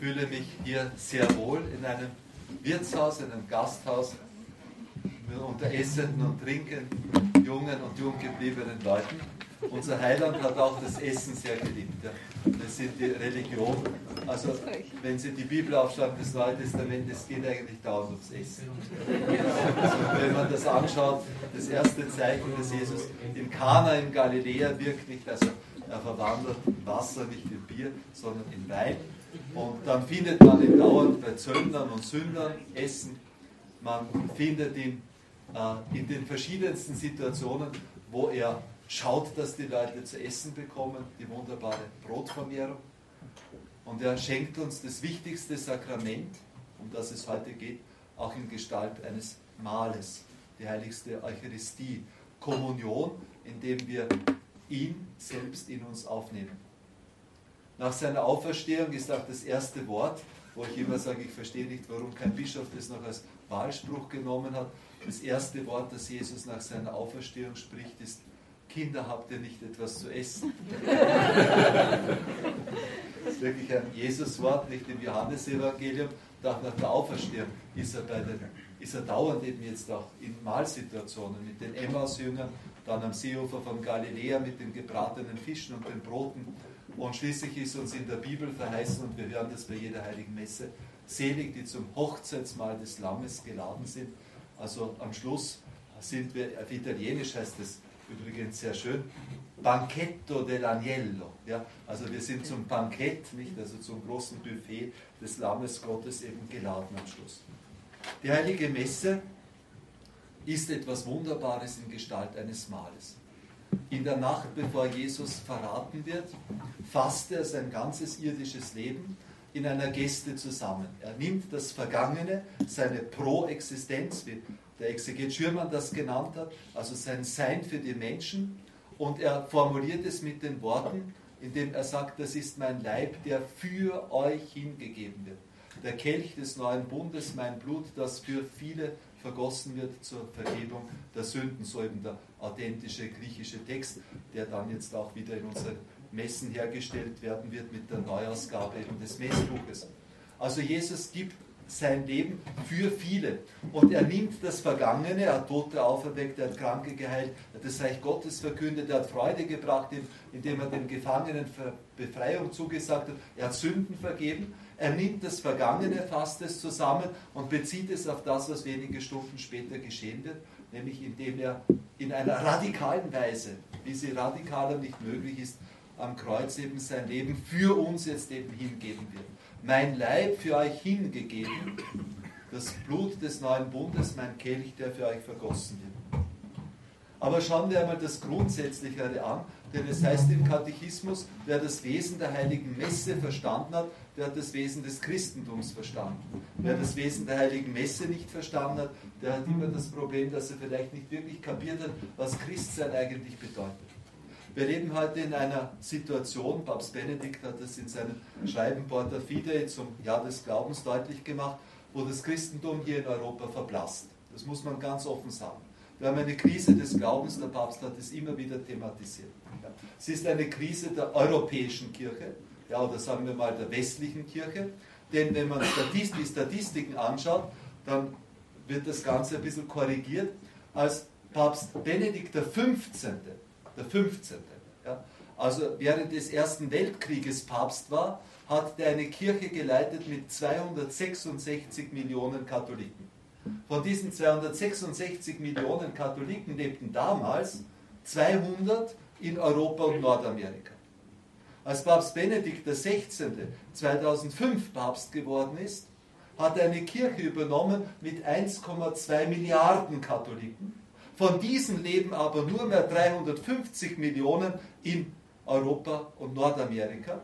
fühle mich hier sehr wohl in einem Wirtshaus, in einem Gasthaus, unter essenden und trinkenden, jungen und jung gebliebenen Leuten. Unser Heiland hat auch das Essen sehr geliebt. Ja. Das sind die Religion. Also, wenn Sie die Bibel aufschlagen, das Neue Testament, es geht eigentlich dauernd ums Essen. Also, wenn man das anschaut, das erste Zeichen, dass Jesus in Kana in Galiläa wirkt nicht, also er verwandelt Wasser nicht in Bier, sondern in Wein. Und dann findet man ihn dauernd bei Zöllnern und Sündern essen. Man findet ihn äh, in den verschiedensten Situationen, wo er schaut, dass die Leute zu essen bekommen, die wunderbare Brotvermehrung. Und er schenkt uns das wichtigste Sakrament, um das es heute geht, auch in Gestalt eines Mahles, die heiligste Eucharistie, Kommunion, indem wir ihn selbst in uns aufnehmen. Nach seiner Auferstehung ist auch das erste Wort, wo ich immer sage, ich verstehe nicht, warum kein Bischof das noch als Wahlspruch genommen hat. Das erste Wort, das Jesus nach seiner Auferstehung spricht, ist, Kinder, habt ihr nicht etwas zu essen? das ist wirklich ein Jesuswort, nicht im Johannesevangelium, auch nach der Auferstehung ist er, bei den, ist er dauernd eben jetzt auch in Mahlsituationen mit den Emmaus-Jüngern, dann am Seeufer von Galiläa mit den gebratenen Fischen und den Broten. Und schließlich ist uns in der Bibel verheißen, und wir hören das bei jeder heiligen Messe, selig, die zum Hochzeitsmahl des Lammes geladen sind. Also am Schluss sind wir, auf Italienisch heißt es übrigens sehr schön, Banchetto dell'Agnello. Ja? Also wir sind zum Bankett, nicht? also zum großen Buffet des Lammes Gottes eben geladen am Schluss. Die heilige Messe ist etwas Wunderbares in Gestalt eines Mahles. In der Nacht, bevor Jesus verraten wird, fasst er sein ganzes irdisches Leben in einer Geste zusammen. Er nimmt das Vergangene, seine Pro-Existenz, wie der Exeget Schürmann das genannt hat, also sein Sein für die Menschen, und er formuliert es mit den Worten, indem er sagt, das ist mein Leib, der für euch hingegeben wird. Der Kelch des neuen Bundes, mein Blut, das für viele vergossen wird zur Vergebung der Sünden, so eben der authentische griechische Text, der dann jetzt auch wieder in unseren Messen hergestellt werden wird mit der Neuausgabe eben des Messbuches. Also Jesus gibt sein Leben für viele. Und er nimmt das Vergangene, er hat Tote auferweckt, er hat Kranke geheilt, er hat das Reich Gottes verkündet, er hat Freude gebracht, indem er den Gefangenen Befreiung zugesagt hat, er hat Sünden vergeben. Er nimmt das Vergangene, fasst es zusammen und bezieht es auf das, was wenige Stunden später geschehen wird, nämlich indem er in einer radikalen Weise, wie sie radikaler nicht möglich ist, am Kreuz eben sein Leben für uns jetzt eben hingeben wird mein Leib für euch hingegeben, das Blut des neuen Bundes, mein Kelch, der für euch vergossen wird. Aber schauen wir einmal das Grundsätzlichere an, denn es heißt im Katechismus, wer das Wesen der heiligen Messe verstanden hat, der hat das Wesen des Christentums verstanden. Wer das Wesen der heiligen Messe nicht verstanden hat, der hat immer das Problem, dass er vielleicht nicht wirklich kapiert hat, was Christsein eigentlich bedeutet. Wir leben heute in einer Situation, Papst Benedikt hat das in seinem Schreiben Porta Fidei zum Jahr des Glaubens deutlich gemacht, wo das Christentum hier in Europa verblasst. Das muss man ganz offen sagen. Wir haben eine Krise des Glaubens, der Papst hat es immer wieder thematisiert. Es ist eine Krise der europäischen Kirche, ja, oder sagen wir mal der westlichen Kirche, denn wenn man die Statistiken anschaut, dann wird das Ganze ein bisschen korrigiert. Als Papst Benedikt XV der 15. Ja, also während des Ersten Weltkrieges Papst war, hat er eine Kirche geleitet mit 266 Millionen Katholiken. Von diesen 266 Millionen Katholiken lebten damals 200 in Europa und Nordamerika. Als Papst Benedikt XVI. 2005 Papst geworden ist, hat er eine Kirche übernommen mit 1,2 Milliarden Katholiken von diesen leben aber nur mehr 350 Millionen in Europa und Nordamerika.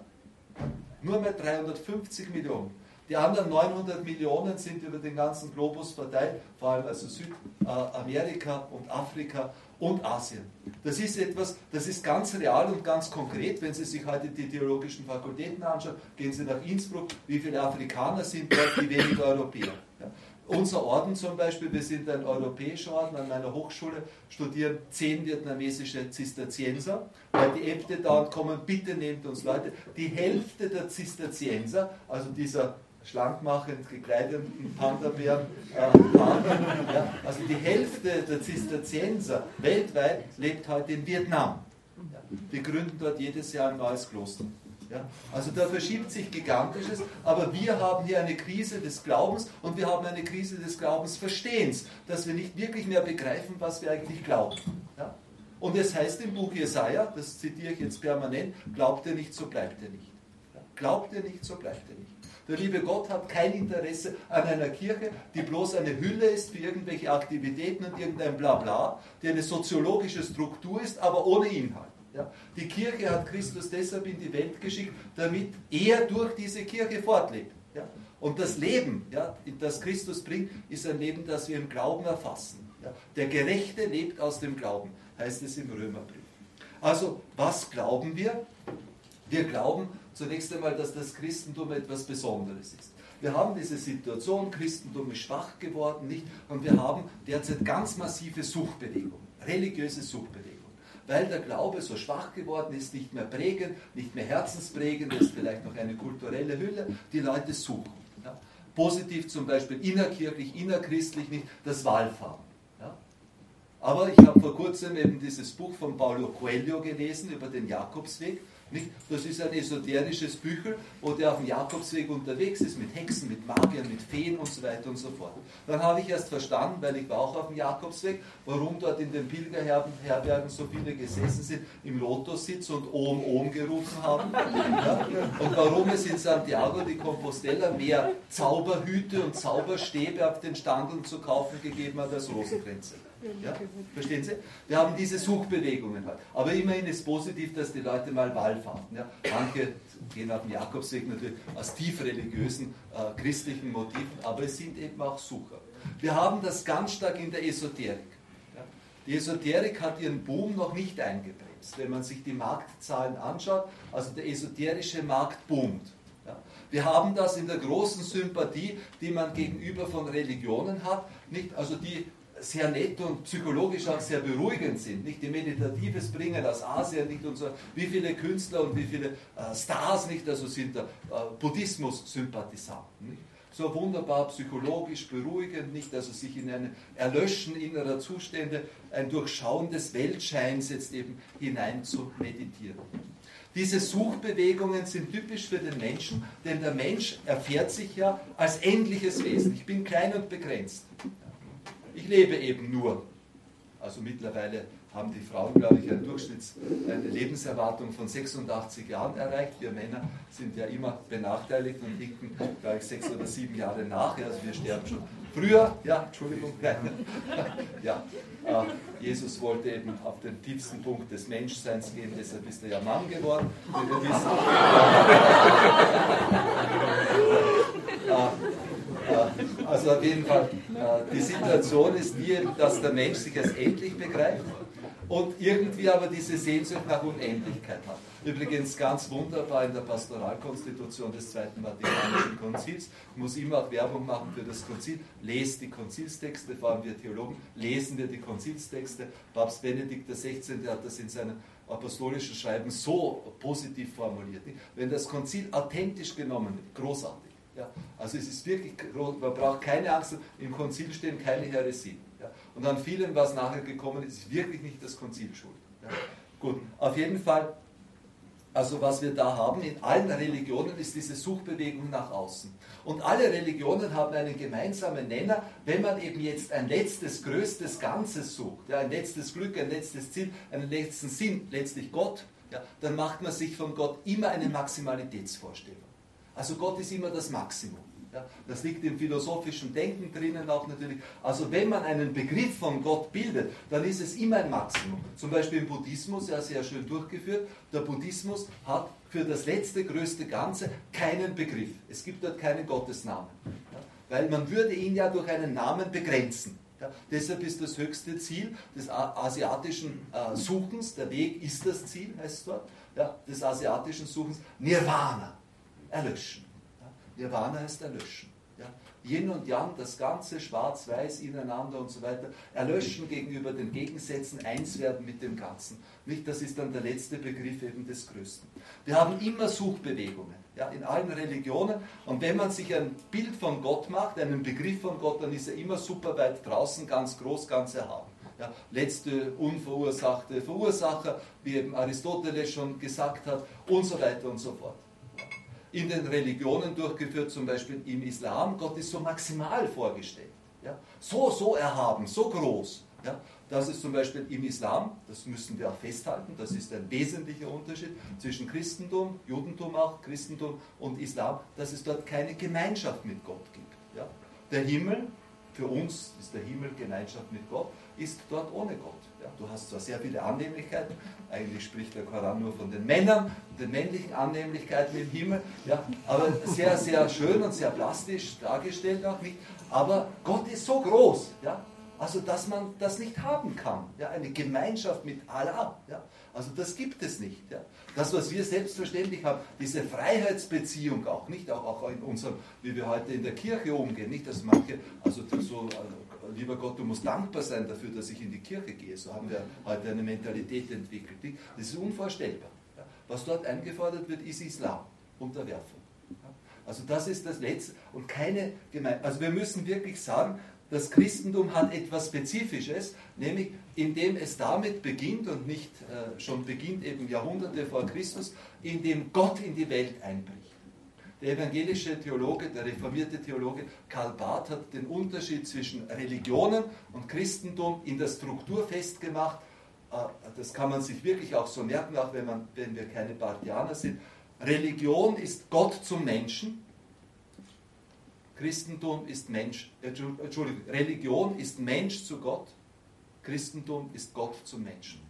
Nur mehr 350 Millionen. Die anderen 900 Millionen sind über den ganzen Globus verteilt, vor allem also Südamerika und Afrika und Asien. Das ist etwas, das ist ganz real und ganz konkret. Wenn Sie sich heute die theologischen Fakultäten anschauen, gehen Sie nach Innsbruck, wie viele Afrikaner sind dort, wie wenige Europäer. unser Orden zum Beispiel, wir sind ein europäischer Orden, an meiner Hochschule studieren zehn vietnamesische Zisterzienser, weil die Äbte dauernd kommen, bitte nehmt uns Leute. Die Hälfte der Zisterzienser, also dieser schlankmachend gekleideten Panda-Bären, äh, ja, also die Hälfte der Zisterzienser weltweit lebt heute in Vietnam. Die gründen dort jedes Jahr ein neues Kloster. Ja? Also da verschiebt sich Gigantisches, aber wir haben hier eine Krise des Glaubens und wir haben eine Krise des Glaubensverstehens, dass wir nicht wirklich mehr begreifen, was wir eigentlich glauben. Ja? Und es heißt im Buch Jesaja, das zitiere ich jetzt permanent, glaubt ihr nicht, so bleibt ihr nicht. Ja? Glaubt ihr nicht, so bleibt ihr nicht. Der liebe Gott hat kein Interesse an einer Kirche, die bloß eine Hülle ist für irgendwelche Aktivitäten und irgendein Blabla, die eine soziologische Struktur ist, aber ohne Inhalt. Ja. Die Kirche hat Christus deshalb in die Welt geschickt, damit er durch diese Kirche fortlebt. Ja. Und das Leben, ja, das Christus bringt, ist ein Leben, das wir im Glauben erfassen. Ja. Der Gerechte lebt aus dem Glauben, heißt es im Römerbrief. Also, was glauben wir? Wir glauben zunächst einmal, dass das Christentum etwas Besonderes ist. Wir haben diese Situation, Christentum ist schwach geworden, nicht? Und wir haben derzeit ganz massive Suchbewegungen, religiöse Suchbewegungen weil der Glaube so schwach geworden ist, nicht mehr prägend, nicht mehr herzensprägend, ist vielleicht noch eine kulturelle Hülle, die Leute suchen. Ja. Positiv zum Beispiel innerkirchlich, innerchristlich nicht das Wallfahren. Ja. Aber ich habe vor kurzem eben dieses Buch von Paulo Coelho gelesen über den Jakobsweg Das ist ein esoterisches Büchel, wo der auf dem Jakobsweg unterwegs ist, mit Hexen, mit Magiern, mit Feen und so weiter und so fort. Dann habe ich erst verstanden, weil ich war auch auf dem Jakobsweg, warum dort in den Pilgerherbergen so viele gesessen sind, im Lotussitz und Ohm, Ohm gerufen haben. Und warum es in Santiago de Compostela mehr Zauberhüte und Zauberstäbe auf den Standeln zu kaufen gegeben hat als Rosenkränze. Ja? Verstehen Sie? Wir haben diese Suchbewegungen halt. Aber immerhin ist positiv, dass die Leute mal wallfahrten. Ja? Manche gehen auf den Jakobsweg natürlich aus tief religiösen, äh, christlichen Motiven, aber es sind eben auch Sucher. Wir haben das ganz stark in der Esoterik. Ja? Die Esoterik hat ihren Boom noch nicht eingebremst. Wenn man sich die Marktzahlen anschaut, also der esoterische Markt boomt. Wir haben das in der großen Sympathie, die man gegenüber von Religionen hat, nicht? Also die sehr nett und psychologisch auch sehr beruhigend sind. Nicht die Meditatives bringen aus Asien, nicht und so. Wie viele Künstler und wie viele äh, Stars nicht, also sind da äh, Buddhismus-Sympathisanten. So wunderbar psychologisch beruhigend, nicht, also sich in ein Erlöschen innerer Zustände, ein Durchschauen des Weltscheins jetzt eben hinein zu meditieren. Diese Suchbewegungen sind typisch für den Menschen, denn der Mensch erfährt sich ja als endliches Wesen. Ich bin klein und begrenzt. Ich lebe eben nur. Also mittlerweile haben die Frauen, glaube ich, eine Lebenserwartung von 86 Jahren erreicht. Wir Männer sind ja immer benachteiligt und hinken, glaube ich, sechs oder sieben Jahre nach. Also wir sterben schon früher. Ja, Entschuldigung. ja, äh, Jesus wollte eben auf den tiefsten Punkt des Menschseins gehen, deshalb ist er ja Mann geworden, wie wir wissen. also auf jeden Fall, äh, die Situation ist die, dass der Mensch sich als endlich begreift und irgendwie aber diese Sehnsucht nach Unendlichkeit hat. Übrigens ganz wunderbar in der Pastoralkonstitution des Zweiten Vatikanischen Konzils. Ich muss immer auch Werbung machen für das Konzil. Lest die Konzilstexte, vor allem wir Theologen, lesen wir die Konzilstexte. Papst Benedikt XVI. hat das in seinem apostolischen Schreiben so positiv formuliert. Wenn das Konzil authentisch genommen wird, großartig. Ja, also es ist wirklich, man braucht keine Angst, im Konzil stehen keine Heresien. Ja, und an vielem, was nachher gekommen ist, ist wirklich nicht das Konzil schuld. Ja, gut, auf jeden Fall, also was wir da haben in allen Religionen ist diese Suchbewegung nach außen. Und alle Religionen haben einen gemeinsamen Nenner, wenn man eben jetzt ein letztes, größtes Ganzes sucht, ein letztes Glück, ein letztes Ziel, einen letzten Sinn, letztlich Gott, dann macht man sich von Gott immer eine Maximalitätsvorstellung. Also Gott ist immer das Maximum. Ja, das liegt im philosophischen Denken drinnen auch natürlich. Also wenn man einen Begriff von Gott bildet, dann ist es immer ein Maximum. Zum Beispiel im Buddhismus, ja sehr schön durchgeführt, der Buddhismus hat für das letzte, größte Ganze keinen Begriff. Es gibt dort keinen Gottesnamen. Ja, weil man würde ihn ja durch einen Namen begrenzen. Ja, deshalb ist das höchste Ziel des asiatischen äh, Suchens, der Weg ist das Ziel, heißt es dort, ja, des asiatischen Suchens, Nirvana erlöschen. Nirvana heißt erlöschen. Ja? Yin und Yang, das Ganze, schwarz-weiß, ineinander und so weiter, erlöschen gegenüber den Gegensätzen, eins werden mit dem Ganzen. Nicht, das ist dann der letzte Begriff eben des Größten. Wir haben immer Suchbewegungen ja, in allen Religionen. Und wenn man sich ein Bild von Gott macht, einen Begriff von Gott, dann ist er immer super weit draußen, ganz groß, ganz erhaben. Ja, letzte unverursachte Verursacher, wie eben Aristoteles schon gesagt hat, und so weiter und so fort in den Religionen durchgeführt, zum Beispiel im Islam. Gott ist so maximal vorgestellt. Ja? So, so erhaben, so groß. Ja? Das ist zum Beispiel im Islam, das müssen wir auch festhalten, das ist ein wesentlicher Unterschied zwischen Christentum, Judentum auch, Christentum und Islam, dass es dort keine Gemeinschaft mit Gott gibt. Ja? Der Himmel, für uns ist der Himmel Gemeinschaft mit Gott, ist dort ohne Gott. Ja, du hast zwar sehr viele Annehmlichkeiten, eigentlich spricht der Koran nur von den Männern, den männlichen Annehmlichkeiten im Himmel, ja, aber sehr, sehr schön und sehr plastisch dargestellt auch nicht. Aber Gott ist so groß, ja, also dass man das nicht haben kann. Ja, eine Gemeinschaft mit Allah. Ja, also das gibt es nicht. Ja. Das, was wir selbstverständlich haben, diese Freiheitsbeziehung auch, nicht auch, auch in unserem, wie wir heute in der Kirche umgehen, nicht, dass manche, also so also lieber Gott, du musst dankbar sein dafür, dass ich in die Kirche gehe. So haben wir heute eine Mentalität entwickelt. Das ist unvorstellbar. Was dort eingefordert wird, ist Islam, Unterwerfung. Also das ist das Letzte und keine Gemeinde. Also wir müssen wirklich sagen, das Christentum hat etwas Spezifisches, nämlich indem es damit beginnt und nicht äh, schon beginnt eben Jahrhunderte vor Christus, indem Gott in die Welt einbricht. Der evangelische Theologe, der reformierte Theologe Karl Barth hat den Unterschied zwischen Religionen und Christentum in der Struktur festgemacht. Äh, das kann man sich wirklich auch so merken, auch wenn, man, wenn wir keine Barthianer sind. Religion ist Gott zum Menschen. Christentum ist Mensch, Entschuldigung, Religion ist Mensch zu Gott. Christentum ist Gott zum Menschen.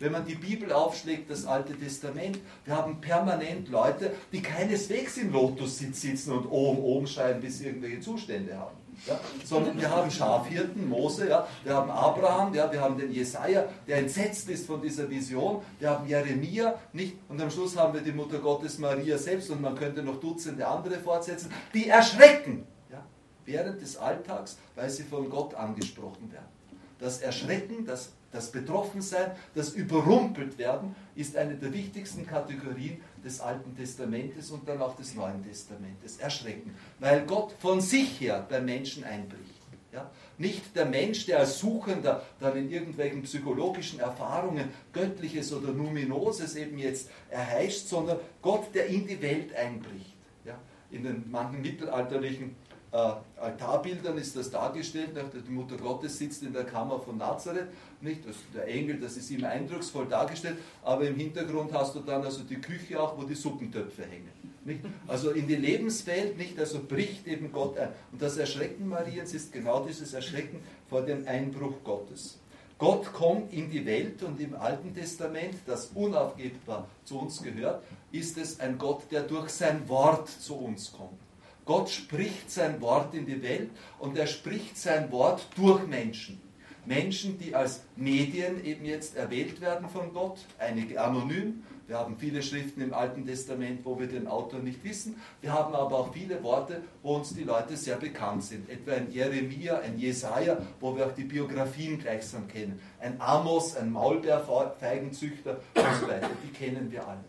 Wenn man die Bibel aufschlägt, das Alte Testament, wir haben permanent Leute, die keineswegs im Lotus sitzen und oben, oben schreien, bis sie irgendwelche Zustände haben. Ja, sondern wir haben Schafhirten, Mose, ja, wir haben Abraham, ja, wir haben den Jesaja, der entsetzt ist von dieser Vision, wir haben Jeremia, nicht, und am Schluss haben wir die Mutter Gottes Maria selbst. Und man könnte noch Dutzende andere fortsetzen, die erschrecken ja, während des Alltags, weil sie von Gott angesprochen werden. Das Erschrecken, das das Betroffensein, das Überrumpelt werden, ist eine der wichtigsten Kategorien des Alten Testamentes und dann auch des Neuen Testamentes. Erschrecken, weil Gott von sich her beim Menschen einbricht. Ja? Nicht der Mensch, der als Suchender dann in irgendwelchen psychologischen Erfahrungen Göttliches oder Numinoses eben jetzt erheischt, sondern Gott, der in die Welt einbricht. Ja? In den manchen mittelalterlichen äh, Altarbildern ist das dargestellt. Die Mutter Gottes sitzt in der Kammer von Nazareth. Nicht? Das, der Engel, das ist immer eindrucksvoll dargestellt, aber im Hintergrund hast du dann also die Küche auch, wo die Suppentöpfe hängen. Nicht? Also in die Lebenswelt, nicht? also bricht eben Gott ein. Und das Erschrecken Mariens ist genau dieses Erschrecken vor dem Einbruch Gottes. Gott kommt in die Welt und im Alten Testament, das unaufgebbar zu uns gehört, ist es ein Gott, der durch sein Wort zu uns kommt. Gott spricht sein Wort in die Welt und er spricht sein Wort durch Menschen. Menschen, die als Medien eben jetzt erwählt werden von Gott, einige anonym. Wir haben viele Schriften im Alten Testament, wo wir den Autor nicht wissen. Wir haben aber auch viele Worte, wo uns die Leute sehr bekannt sind. Etwa ein Jeremia, ein Jesaja, wo wir auch die Biografien gleichsam kennen. Ein Amos, ein Maulbeerfeigenzüchter und so weiter. Die kennen wir alle.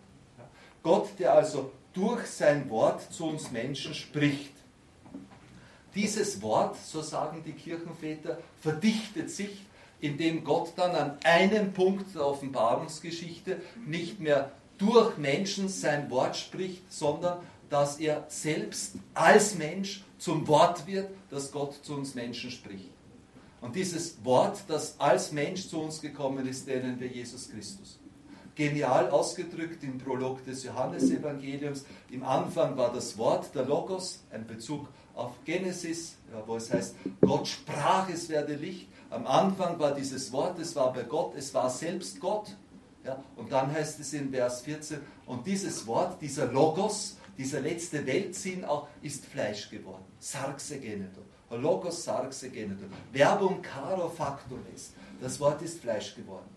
Gott, der also durch sein Wort zu uns Menschen spricht. Dieses Wort, so sagen die Kirchenväter, verdichtet sich, indem Gott dann an einem Punkt der Offenbarungsgeschichte nicht mehr durch Menschen sein Wort spricht, sondern dass er selbst als Mensch zum Wort wird, das Gott zu uns Menschen spricht. Und dieses Wort, das als Mensch zu uns gekommen ist, nennen wir Jesus Christus genial ausgedrückt im Prolog des Johannesevangeliums. Im Anfang war das Wort, der Logos, ein Bezug auf Genesis, wo es heißt, Gott sprach, es werde Licht. Am Anfang war dieses Wort, es war bei Gott, es war selbst Gott. Ja, und dann heißt es in Vers 14, und dieses Wort, dieser Logos, dieser letzte Weltsinn auch, ist Fleisch geworden. Sarxe geneto. Logos sarxe geneto. Verbum caro factum est. Das Wort ist Fleisch geworden.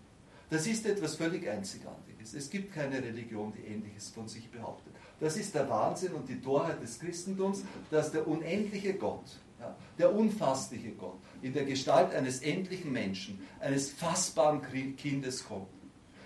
Das ist etwas völlig Einzigartiges. Es gibt keine Religion, die Ähnliches von sich behauptet. Das ist der Wahnsinn und die Torheit des Christentums, dass der unendliche Gott, ja, der unfassliche Gott, in der Gestalt eines endlichen Menschen, eines fassbaren Kindes kommt.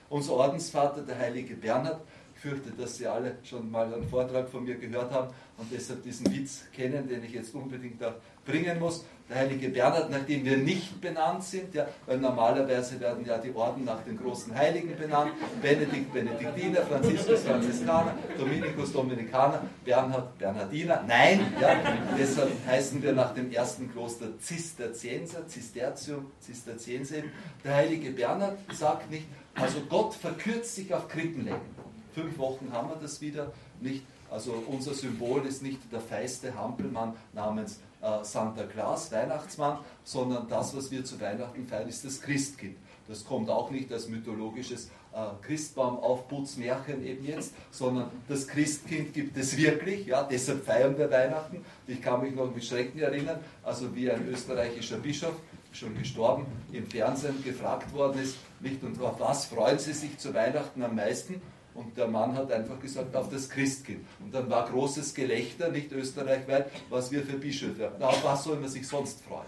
Unser Ordensvater, der heilige Bernhard, fürchte, dass Sie alle schon mal einen Vortrag von mir gehört haben und deshalb diesen Witz kennen, den ich jetzt unbedingt auch bringen muss. Der heilige Bernhard, nachdem wir nicht benannt sind, ja, weil normalerweise werden ja die Orden nach den großen Heiligen benannt, Benedikt, Benediktiner, Franziskus, Franziskaner, Dominikus, Dominikaner, Bernhard, Bernhardiner. Nein, ja, deshalb heißen wir nach dem ersten Kloster Zisterzienser, Zisterzium, Zisterzienser. Der heilige Bernhard sagt nicht, also Gott verkürzt sich auf Krippenlängen fünf Wochen haben wir das wieder nicht. Also unser Symbol ist nicht der feiste Hampelmann namens äh, Santa Claus, Weihnachtsmann, sondern das, was wir zu Weihnachten feiern, ist das Christkind. Das kommt auch nicht als mythologisches äh, Christbaumaufputzmärchen eben jetzt, sondern das Christkind gibt es wirklich, ja, deshalb feiern wir Weihnachten. Ich kann mich noch mit Schrecken erinnern, also wie ein österreichischer Bischof, schon gestorben, im Fernsehen gefragt worden ist, nicht und auf was freuen Sie sich zu Weihnachten am meisten? Und der Mann hat einfach gesagt, auf das Christkind. Und dann war großes Gelächter, nicht österreichweit, was wir für Bischöfe haben. Auf was soll man sich sonst freuen?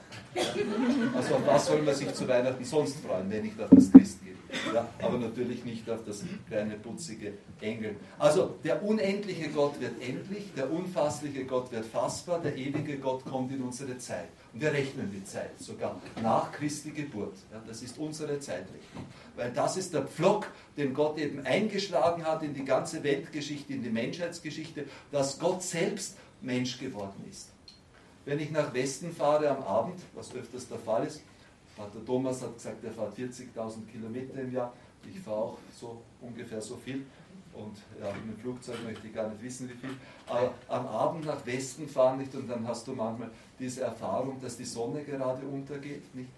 Also auf was soll man sich zu Weihnachten sonst freuen, wenn nicht auf das Christkind? Ja, aber natürlich nicht auf das kleine putzige Engel. Also der unendliche Gott wird endlich, der unfassliche Gott wird fassbar, der ewige Gott kommt in unsere Zeit. Und wir rechnen die Zeit sogar nach Christi Geburt. Ja, das ist unsere Zeitrechnung. Weil das ist der Pflock, den Gott eben eingeschlagen hat in die ganze Weltgeschichte, in die Menschheitsgeschichte, dass Gott selbst Mensch geworden ist. Wenn ich nach Westen fahre am Abend, was öfters der Fall ist, Vater Thomas hat gesagt, er fährt 40.000 Kilometer im Jahr. Ich fahre auch so ungefähr so viel. Und ja, mit dem Flugzeug möchte ich gar nicht wissen, wie viel. Aber am Abend nach Westen fahren nicht und dann hast du manchmal diese Erfahrung, dass die Sonne gerade untergeht. Nicht?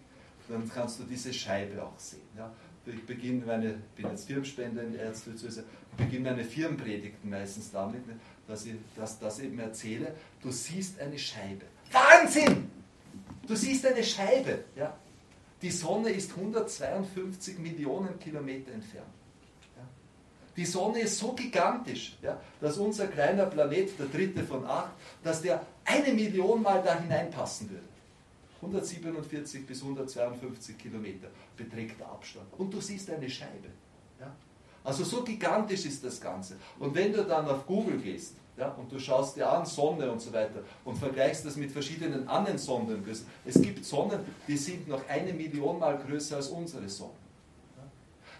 Dann kannst du diese Scheibe auch sehen. Ja? Ich beginne meine, bin jetzt Firmenspender in der Erzdiözese, beginne meine Firmenpredigten meistens damit, dass ich das, das eben erzähle. Du siehst eine Scheibe. Wahnsinn! Du siehst eine Scheibe. Ja? Die Sonne ist 152 Millionen Kilometer entfernt. Die Sonne ist so gigantisch, ja, dass unser kleiner Planet, der dritte von acht, dass der eine Million Mal da hineinpassen würde. 147 bis 152 Kilometer beträgt der Abstand. Und du siehst eine Scheibe. Ja? Also so gigantisch ist das Ganze. Und wenn du dann auf Google gehst ja, und du schaust dir an Sonne und so weiter und vergleichst das mit verschiedenen anderen Sonnen, es gibt Sonnen, die sind noch eine Million Mal größer als unsere Sonne.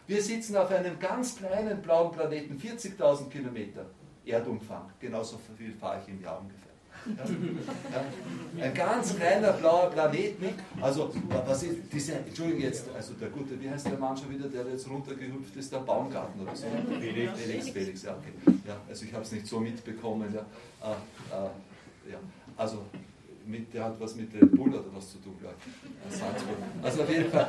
Wir sitzen auf einem ganz kleinen blauen Planeten, 40.000 Kilometer Erdumfang. Genauso viel fahre ich im Jahr ungefähr. Ja. Ein ganz kleiner blauer Planet, nicht? Also, was ist diese, Entschuldigung jetzt, also der gute, wie heißt der Mann schon wieder, der jetzt runtergehüpft ist, der Baumgarten oder so? Felix. Felix, Felix, ja, okay. Ja, also ich habe es nicht so mitbekommen, ja. Äh, äh, ja. Also, mit, der hat was mit Red Bull oder was zu tun, glaube ich. Also auf jeden Fall,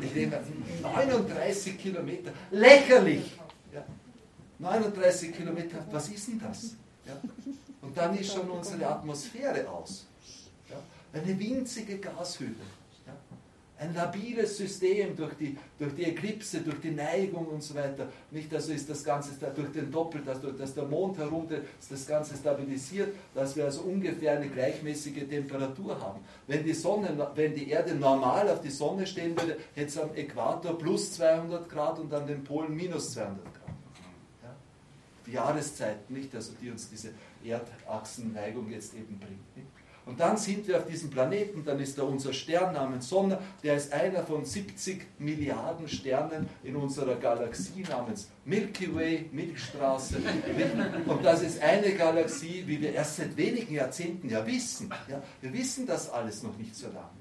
ich nehme 39 Kilometer, lächerlich! Ja. 39 Kilometer, was ist denn das? Ja. Und dann ist schon unsere Atmosphäre aus. Ja. Eine winzige Gashülle ein labiles System durch die, durch die Eklipse, durch die Neigung und so weiter. Nicht, also ist das Ganze durch den Doppel, dass, dass der Mond herum ist das Ganze stabilisiert, dass wir also ungefähr eine gleichmäßige Temperatur haben. Wenn die, Sonne, wenn die Erde normal auf die Sonne stehen würde, hätte es am Äquator plus 200 Grad und an den Polen minus 200 Grad. Ja? Die Jahreszeiten, nicht, also die uns diese Erdachsenneigung jetzt eben bringt. Und dann sind wir auf diesem Planeten, dann ist da unser Stern namens Sonne, der ist einer von 70 Milliarden Sternen in unserer Galaxie namens Milky Way, Milchstraße. Und das ist eine Galaxie, wie wir erst seit wenigen Jahrzehnten ja wissen. Ja, wir wissen das alles noch nicht so lange.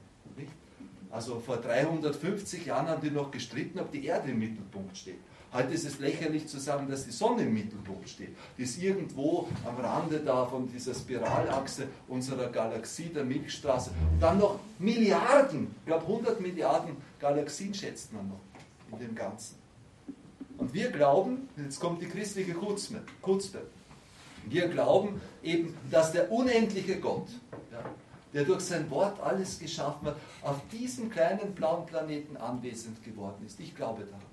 Also vor 350 Jahren haben die noch gestritten, ob die Erde im Mittelpunkt steht. Heute ist es lächerlich zu sagen, dass die Sonne im Mittelpunkt steht. Die ist irgendwo am Rande da von dieser Spiralachse unserer Galaxie, der Milchstraße. Und dann noch Milliarden, ich glaube 100 Milliarden Galaxien schätzt man noch in dem Ganzen. Und wir glauben, jetzt kommt die christliche Kurzbe, wir glauben eben, dass der unendliche Gott, ja, der durch sein Wort alles geschaffen hat, auf diesem kleinen blauen Planeten anwesend geworden ist. Ich glaube daran.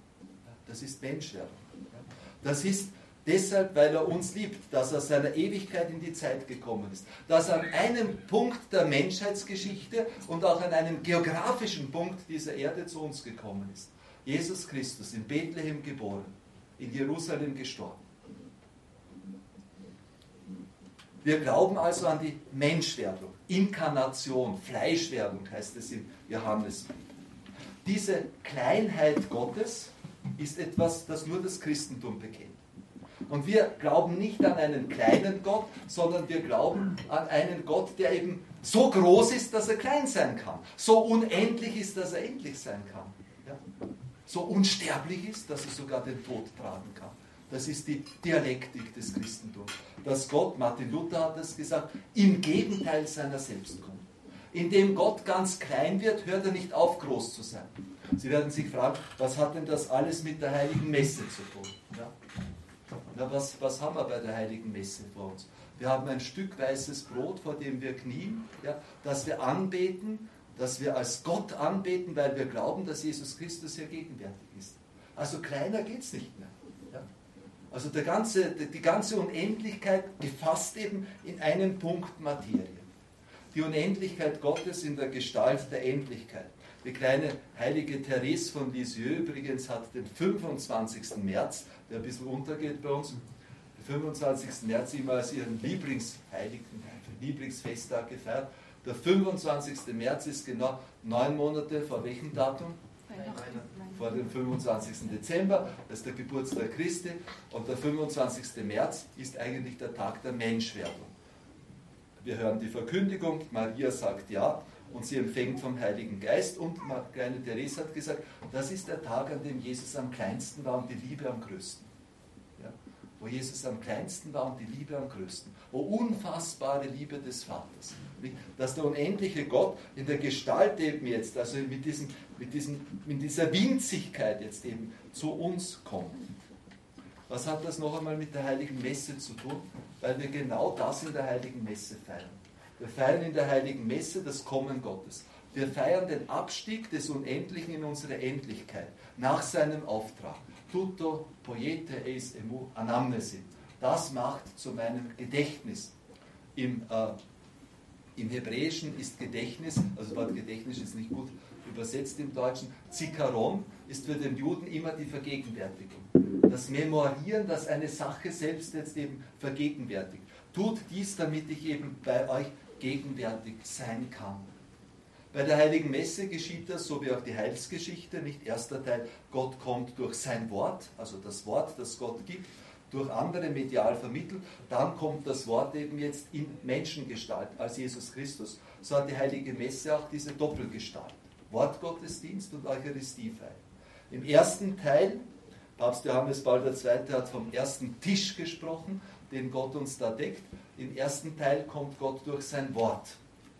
Das ist Menschwerdung. Das ist Deshalb, weil er uns liebt, dass er seiner Ewigkeit in die Zeit gekommen ist, dass an einem Punkt der Menschheitsgeschichte und auch an einem geografischen Punkt dieser Erde zu uns gekommen ist. Jesus Christus in Bethlehem geboren, in Jerusalem gestorben. Wir glauben also an die Menschwerdung, Inkarnation, Fleischwerdung heißt es im Johannes. Diese Kleinheit Gottes ist etwas, das nur das Christentum bekennt. Und wir glauben nicht an einen kleinen Gott, sondern wir glauben an einen Gott, der eben so groß ist, dass er klein sein kann. So unendlich ist, dass er endlich sein kann. Ja? So unsterblich ist, dass er sogar den Tod tragen kann. Das ist die Dialektik des Christentums. Dass Gott, Martin Luther hat es gesagt, im Gegenteil seiner selbst kommt. Indem Gott ganz klein wird, hört er nicht auf, groß zu sein. Sie werden sich fragen, was hat denn das alles mit der heiligen Messe zu tun? Ja? Na, was, was haben wir bei der heiligen Messe vor uns? Wir haben ein Stück weißes Brot, vor dem wir knien, ja, das wir anbeten, das wir als Gott anbeten, weil wir glauben, dass Jesus Christus hier gegenwärtig ist. Also kleiner geht es nicht mehr. Ja. Also der ganze, die ganze Unendlichkeit gefasst eben in einem Punkt Materie. Die Unendlichkeit Gottes in der Gestalt der Endlichkeit. Die kleine heilige Therese von Lisieux übrigens hat den 25. März der ein bisschen untergeht bei uns. Den 25. März immer als ihren Lieblingsheiligen, Lieblingsfesttag gefeiert. Der 25. März ist genau neun Monate vor welchem Datum? Vor dem 25. Dezember, das ist der Geburtstag Christi. Und der 25. März ist eigentlich der Tag der Menschwerdung. Wir hören die Verkündigung, Maria sagt ja und sie empfängt vom Heiligen Geist. Und kleine Therese hat gesagt, das ist der Tag, an dem Jesus am kleinsten war und die Liebe am größten. Ja? Wo Jesus am kleinsten war und die Liebe am größten. Wo unfassbare Liebe des Vaters. Dass der unendliche Gott in der Gestalt eben jetzt, also mit, diesem, mit, diesem, mit dieser Winzigkeit jetzt eben zu uns kommt. Was hat das noch einmal mit der Heiligen Messe zu tun? Weil wir genau das in der Heiligen Messe feiern. Wir feiern in der Heiligen Messe das Kommen Gottes. Wir feiern den Abstieg des Unendlichen in unsere Endlichkeit nach seinem Auftrag. Tutto poiete eis emu anamnesi. Das macht zu meinem Gedächtnis. Im, äh, Im Hebräischen ist Gedächtnis, also das Wort Gedächtnis ist nicht gut übersetzt im Deutschen, Zikaron ist für den Juden immer die Vergegenwärtigung. Das Memorieren, das eine Sache selbst jetzt eben vergegenwärtigt. Tut dies, damit ich eben bei euch gegenwärtig sein kann. Bei der Heiligen Messe geschieht das, so wie auch die Heilsgeschichte, nicht erster Teil, Gott kommt durch sein Wort, also das Wort, das Gott gibt, durch andere medial vermittelt, dann kommt das Wort eben jetzt in Menschengestalt als Jesus Christus. So hat die Heilige Messe auch diese Doppelgestalt, Wortgottesdienst und Eucharistiefeier. Im ersten Teil, Papst Johannes Paul II. hat vom ersten Tisch gesprochen, den Gott uns da deckt, im ersten Teil kommt Gott durch sein Wort.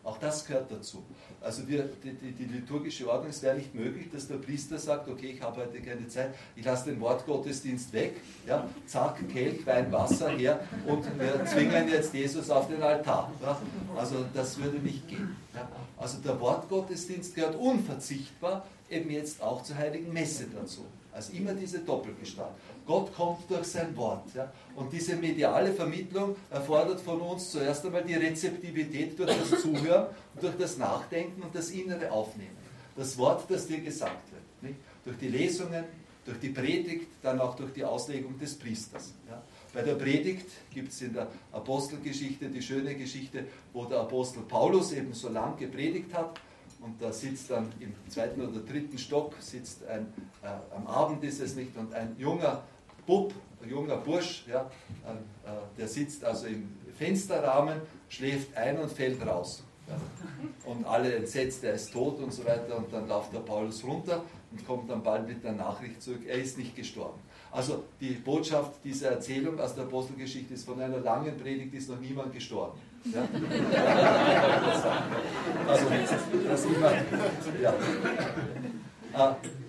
Auch das gehört dazu. Also wir, die, die, die, liturgische Ordnung, es wäre nicht möglich, dass der Priester sagt, okay, ich habe heute keine Zeit, ich lasse den Wortgottesdienst weg, ja, zack, Kelch, Wein, Wasser her und wir zwingen jetzt Jesus auf den Altar. Ja. Also das würde nicht gehen. Ja. Also der Wortgottesdienst gehört unverzichtbar eben jetzt auch zur Heiligen Messe dazu. Also immer diese Doppelgestalt. Gott kommt durch sein Wort. Ja? Und diese mediale Vermittlung erfordert von uns zuerst einmal die Rezeptivität durch das Zuhören, durch das Nachdenken und das innere Aufnehmen. Das Wort, das dir gesagt wird. Nicht? Durch die Lesungen, durch die Predigt, dann auch durch die Auslegung des Priesters. Ja? Bei der Predigt gibt es in der Apostelgeschichte die schöne Geschichte, wo der Apostel Paulus eben so lang gepredigt hat und da sitzt dann im zweiten oder dritten Stock, sitzt ein, äh, am Abend ist es nicht, und ein junger Bub, ein junger Bursch, ja, äh, der sitzt also im Fensterrahmen, schläft ein und fällt raus. Ja. Und alle entsetzt, er ist tot und so weiter. Und dann läuft der Paulus runter und kommt dann bald mit der Nachricht zurück, er ist nicht gestorben. Also die Botschaft dieser Erzählung aus der Apostelgeschichte ist, von einer langen Predigt ist noch niemand gestorben. Ja? also das immer, ja.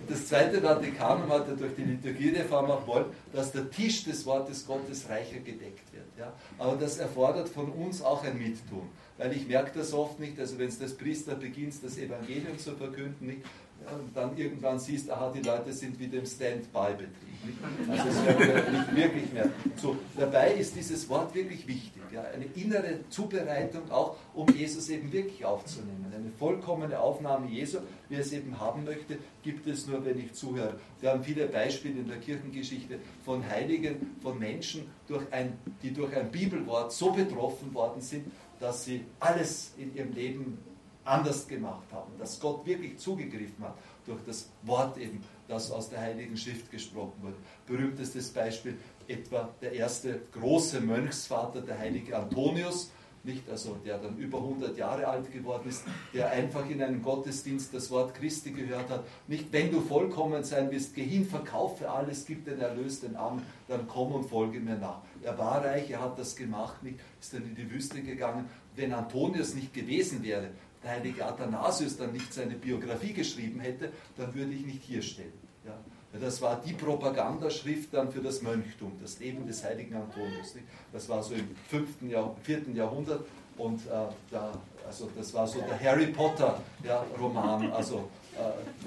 Das zweite Vatikanum hat ja durch die Liturgiereform auch wollen, dass der Tisch des Wortes Gottes reicher gedeckt wird. Ja? Aber das erfordert von uns auch ein Mittun. Weil ich merke das oft nicht, also wenn es das Priester beginnt, das Evangelium zu verkünden, nicht, dann irgendwann siehst, aha, die Leute sind wieder im Standby-Betrieb. Also es wäre nicht wirklich mehr. So, dabei ist dieses Wort wirklich wichtig. Ja, eine innere Zubereitung auch, um Jesus eben wirklich aufzunehmen. Eine vollkommene Aufnahme Jesu, wie er es eben haben möchte, gibt es nur, wenn ich zuhöre. Wir haben viele Beispiele in der Kirchengeschichte von Heiligen, von Menschen, durch ein, die durch ein Bibelwort so betroffen worden sind, dass sie alles in ihrem Leben anders gemacht haben, dass Gott wirklich zugegriffen hat durch das Wort eben, das aus der Heiligen Schrift gesprochen wurde. Berühmtestes Beispiel etwa der erste große Mönchsvater, der heilige Antonius, nicht also der dann über 100 Jahre alt geworden ist, der einfach in einem Gottesdienst das Wort Christi gehört hat. Nicht, wenn du vollkommen sein willst, geh hin, verkaufe alles, gib den Erlös den Armen, dann komm und folge mir nach. Er war reich, er hat das gemacht, nicht, ist dann in die Wüste gegangen. Wenn Antonius nicht gewesen wäre, der heilige Athanasius dann nicht seine Biografie geschrieben hätte, dann würde ich nicht hier stehen. Ja. Das war die Propagandaschrift dann für das Mönchtum, das Leben des heiligen Antonius. Das war so im 5., Jahr, 4. Jahrhundert und äh, da, also das war so der Harry Potter ja, also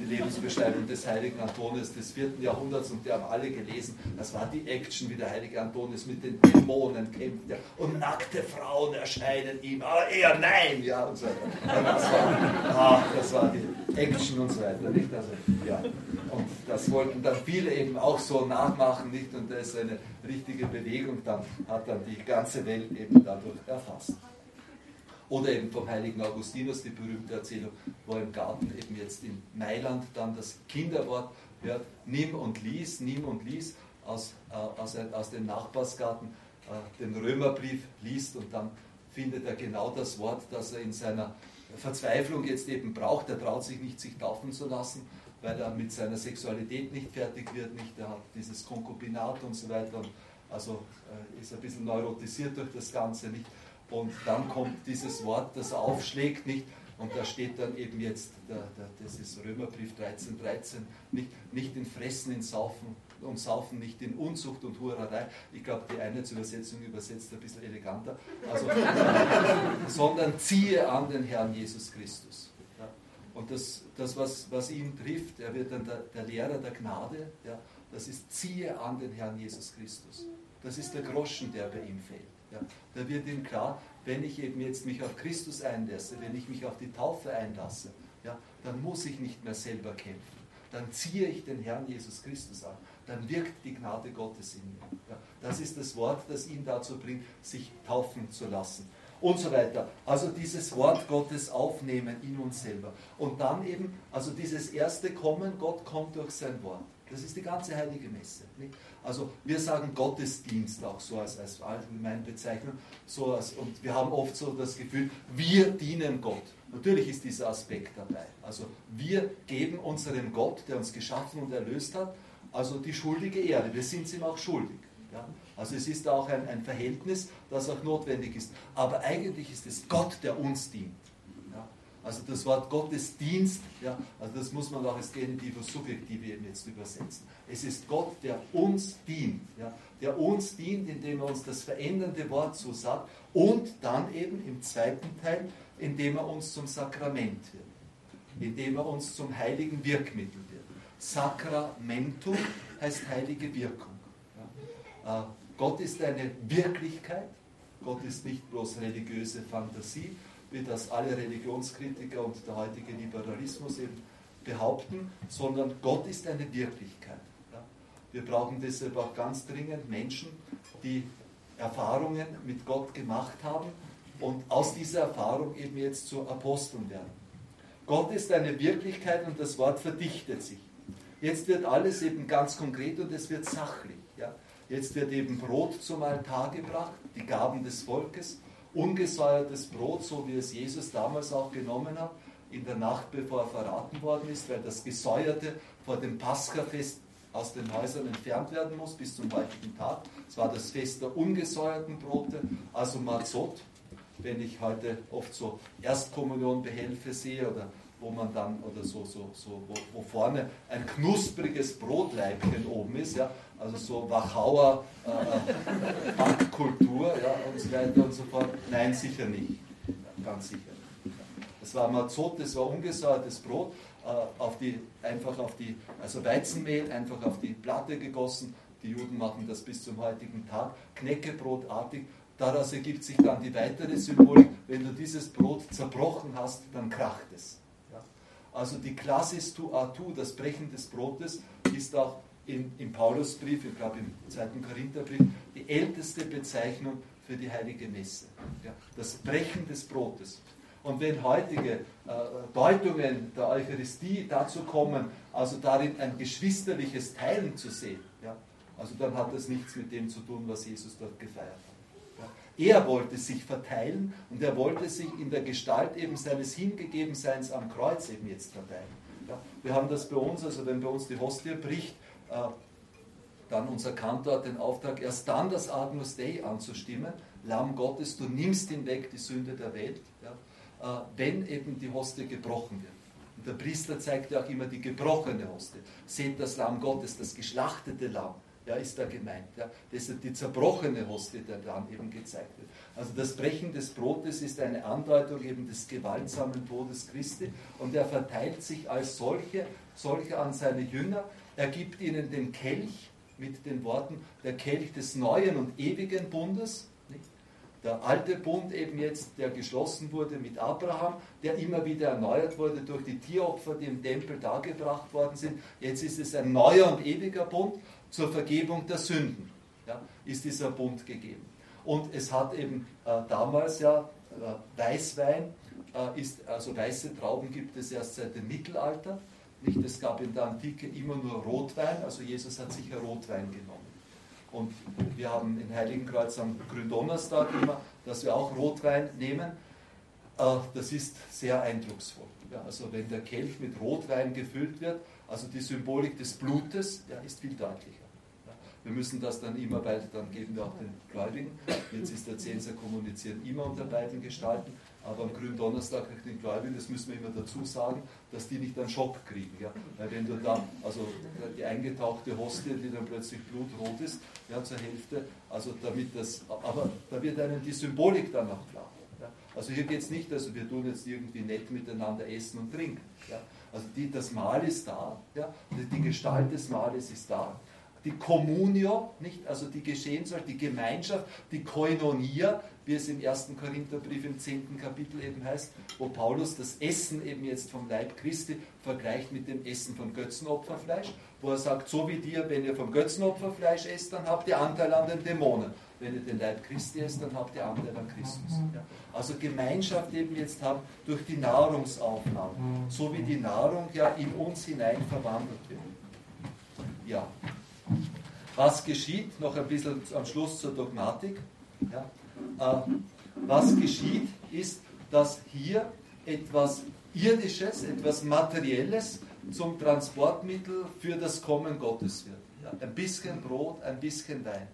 die Lebensbeschreibung des heiligen Antonius des 4. Jahrhunderts und die haben alle gelesen. Das war die Action, wie der heilige Antonius mit den Dämonen kämpft ja, und nackte Frauen erscheinen ihm, aber er nein, ja und so weiter. das, war, ach, das war die Action und so weiter. Nicht? Also, ja. Und das wollten dann viele eben auch so nachmachen, nicht? Und das ist eine richtige Bewegung, dann hat dann die ganze Welt eben dadurch erfasst. Oder eben vom heiligen Augustinus die berühmte Erzählung, wo im Garten eben jetzt in Mailand dann das Kinderwort hört, nimm und lies, nimm und lies aus, äh, aus, aus dem Nachbarsgarten äh, den Römerbrief liest und dann findet er genau das Wort, das er in seiner Verzweiflung jetzt eben braucht. Er traut sich nicht, sich taufen zu lassen, weil er mit seiner Sexualität nicht fertig wird, nicht, er hat dieses Konkubinat und so weiter und also äh, ist ein bisschen neurotisiert durch das Ganze nicht. Und dann kommt dieses Wort, das aufschlägt, nicht? Und da steht dann eben jetzt, der, der, das ist Römerbrief 13, 13, nicht, nicht in Fressen, in Saufen und Saufen, nicht in Unzucht und Hurerei. Ich glaube, die eine Übersetzung übersetzt ein bisschen eleganter. Also, sondern ziehe an den Herrn Jesus Christus. Ja. Und das, das was, was ihn trifft, er wird dann der, der Lehrer der Gnade, ja, das ist ziehe an den Herrn Jesus Christus. Das ist der Groschen, der bei ihm fällt. Ja, da wird ihm klar, wenn ich eben jetzt mich auf Christus einlasse, wenn ich mich auf die Taufe einlasse, ja, dann muss ich nicht mehr selber kämpfen. Dann ziehe ich den Herrn Jesus Christus an. Dann wirkt die Gnade Gottes in mir. Ja, das ist das Wort, das ihn dazu bringt, sich taufen zu lassen. Und so weiter. Also dieses Wort Gottes aufnehmen in uns selber. Und dann eben, also dieses erste Kommen, Gott kommt durch sein Wort. Das ist die ganze heilige Messe. Nicht? Also wir sagen Gottesdienst auch so als, als allgemeine Bezeichnung. So als, und wir haben oft so das Gefühl, wir dienen Gott. Natürlich ist dieser Aspekt dabei. Also wir geben unserem Gott, der uns geschaffen und erlöst hat, also die schuldige Ehre. Wir sind ihm auch schuldig. Ja? Also es ist auch ein, ein Verhältnis, das auch notwendig ist. Aber eigentlich ist es Gott, der uns dient. Also das Wort Gottesdienst, ja, also das muss man auch als Genitivus Subjektive eben jetzt übersetzen. Es ist Gott, der uns dient, ja, der uns dient, indem er uns das verändernde Wort so sagt und dann eben im zweiten Teil, indem er uns zum Sakrament wird, indem er uns zum heiligen Wirkmittel wird. Sakramentum heißt heilige Wirkung. Ja. Äh, Gott ist eine Wirklichkeit, Gott ist nicht bloß religiöse Fantasie, wie das alle Religionskritiker und der heutige Liberalismus eben behaupten, sondern Gott ist eine Wirklichkeit. Wir brauchen deshalb auch ganz dringend Menschen, die Erfahrungen mit Gott gemacht haben und aus dieser Erfahrung eben jetzt zu Aposteln werden. Gott ist eine Wirklichkeit und das Wort verdichtet sich. Jetzt wird alles eben ganz konkret und es wird sachlich. Ja. Jetzt wird eben Brot zum Altar gebracht, die Gaben des Volkes ungesäuertes Brot, so wie es Jesus damals auch genommen hat, in der Nacht, bevor er verraten worden ist, weil das Gesäuerte vor dem Paschafest aus den Häusern entfernt werden muss bis zum heutigen Tag. Es war das Fest der ungesäuerten Brote, also Mazot. Wenn ich heute oft so Erstkommunionbehelfe sehe oder wo man dann, oder so, so, so wo, wo vorne ein knuspriges Brotleibchen oben ist, ja, also so Wachauer äh, Backkultur ja, und so weiter und so fort. Nein, sicher nicht. Ganz sicher nicht. Es war Mazot, das war ungesäuertes Brot, äh, auf die, einfach auf die, also Weizenmehl, einfach auf die Platte gegossen. Die Juden machen das bis zum heutigen Tag, Knäckebrotartig. Daraus ergibt sich dann die weitere Symbolik, wenn du dieses Brot zerbrochen hast, dann kracht es. Also die Klassis tu a tu, das Brechen des Brotes, ist auch in, im Paulusbrief, ich glaube im zweiten Korintherbrief, die älteste Bezeichnung für die heilige Messe. Ja? Das Brechen des Brotes. Und wenn heutige äh, Deutungen der Eucharistie dazu kommen, also darin ein geschwisterliches Teilen zu sehen, ja, also dann hat das nichts mit dem zu tun, was Jesus dort gefeiert hat. Er wollte sich verteilen und er wollte sich in der Gestalt eben seines Hingegebenseins am Kreuz eben jetzt verteilen. Ja. Wir haben das bei uns, also wenn bei uns die Hostie bricht, äh, dann unser Kantor hat den Auftrag, erst dann das Agnus Dei anzustimmen. Lamm Gottes, du nimmst hinweg die Sünde der Welt. Ja äh, wenn eben die Hostie gebrochen wird. Und der Priester zeigt ja auch immer die gebrochene Hostie. Seht das Lamm Gottes, das geschlachtete Lamm, ja, ist da gemeint. Ja. Deshalb die zerbrochene Hostie, der dann eben gezeigt wird. Also das Brechen des Brotes ist eine Andeutung eben des gewaltsamen Todes Christi und er verteilt sich als solche, solche an seine Jünger. Er gibt ihnen den Kelch mit den Worten, der Kelch des neuen und ewigen Bundes, der alte Bund eben jetzt, der geschlossen wurde mit Abraham, der immer wieder erneuert wurde durch die Tieropfer, die im Tempel dargebracht worden sind. Jetzt ist es ein neuer und ewiger Bund zur Vergebung der Sünden, ja, ist dieser Bund gegeben. Und es hat eben äh, damals ja äh, Weißwein, äh, ist, also weiße Trauben gibt es erst seit dem Mittelalter. Nicht, es gab in der Antike immer nur Rotwein, also Jesus hat sicher Rotwein genommen. Und wir haben in Heiligenkreuz am Gründonnerstag immer, dass wir auch Rotwein nehmen. Äh, das ist sehr eindrucksvoll. also wenn der Kelch mit Rotwein gefüllt wird, also die Symbolik des Blutes, ja, ist viel deutlicher. Wir müssen das dann immer, weil dann geben wir auch den Gläubigen. Jetzt ist der Zenser kommunizieren immer unter beiden Gestalten. Aber am grünen Donnerstag den Gläubigen, das müssen wir immer dazu sagen, dass die nicht einen Schock kriegen. Ja? Weil wenn du da, also die eingetauchte Hostie, die dann plötzlich blutrot ist, ja, zur Hälfte, also damit das, aber da wird einem die Symbolik dann auch klar. Ja? Also hier geht es nicht, also wir tun jetzt irgendwie nett miteinander essen und trinken. Ja? Also die, das Mahl ist da, ja? die Gestalt des Mahles ist da die Communio, nicht? also die geschehen soll, die Gemeinschaft, die Koinonia, wie es im ersten Korintherbrief im zehnten Kapitel eben heißt, wo Paulus das Essen eben jetzt vom Leib Christi vergleicht mit dem Essen von Götzenopferfleisch, wo er sagt, so wie dir, wenn ihr vom Götzenopferfleisch esst, dann habt ihr Anteil an den Dämonen. Wenn ihr den Leib Christi esst, dann habt ihr Anteil an Christus. Mhm. Ja. Also Gemeinschaft eben jetzt haben durch die Nahrungsaufnahme, so wie die Nahrung ja in uns hinein verwandelt wird. Ja. Was geschieht, noch ein bisschen am Schluss zur Dogmatik. Ja, äh, was geschieht, ist, dass hier etwas Irdisches, etwas Materielles zum Transportmittel für das Kommen Gottes wird. Ja, ein bisschen Brot, ein bisschen Wein.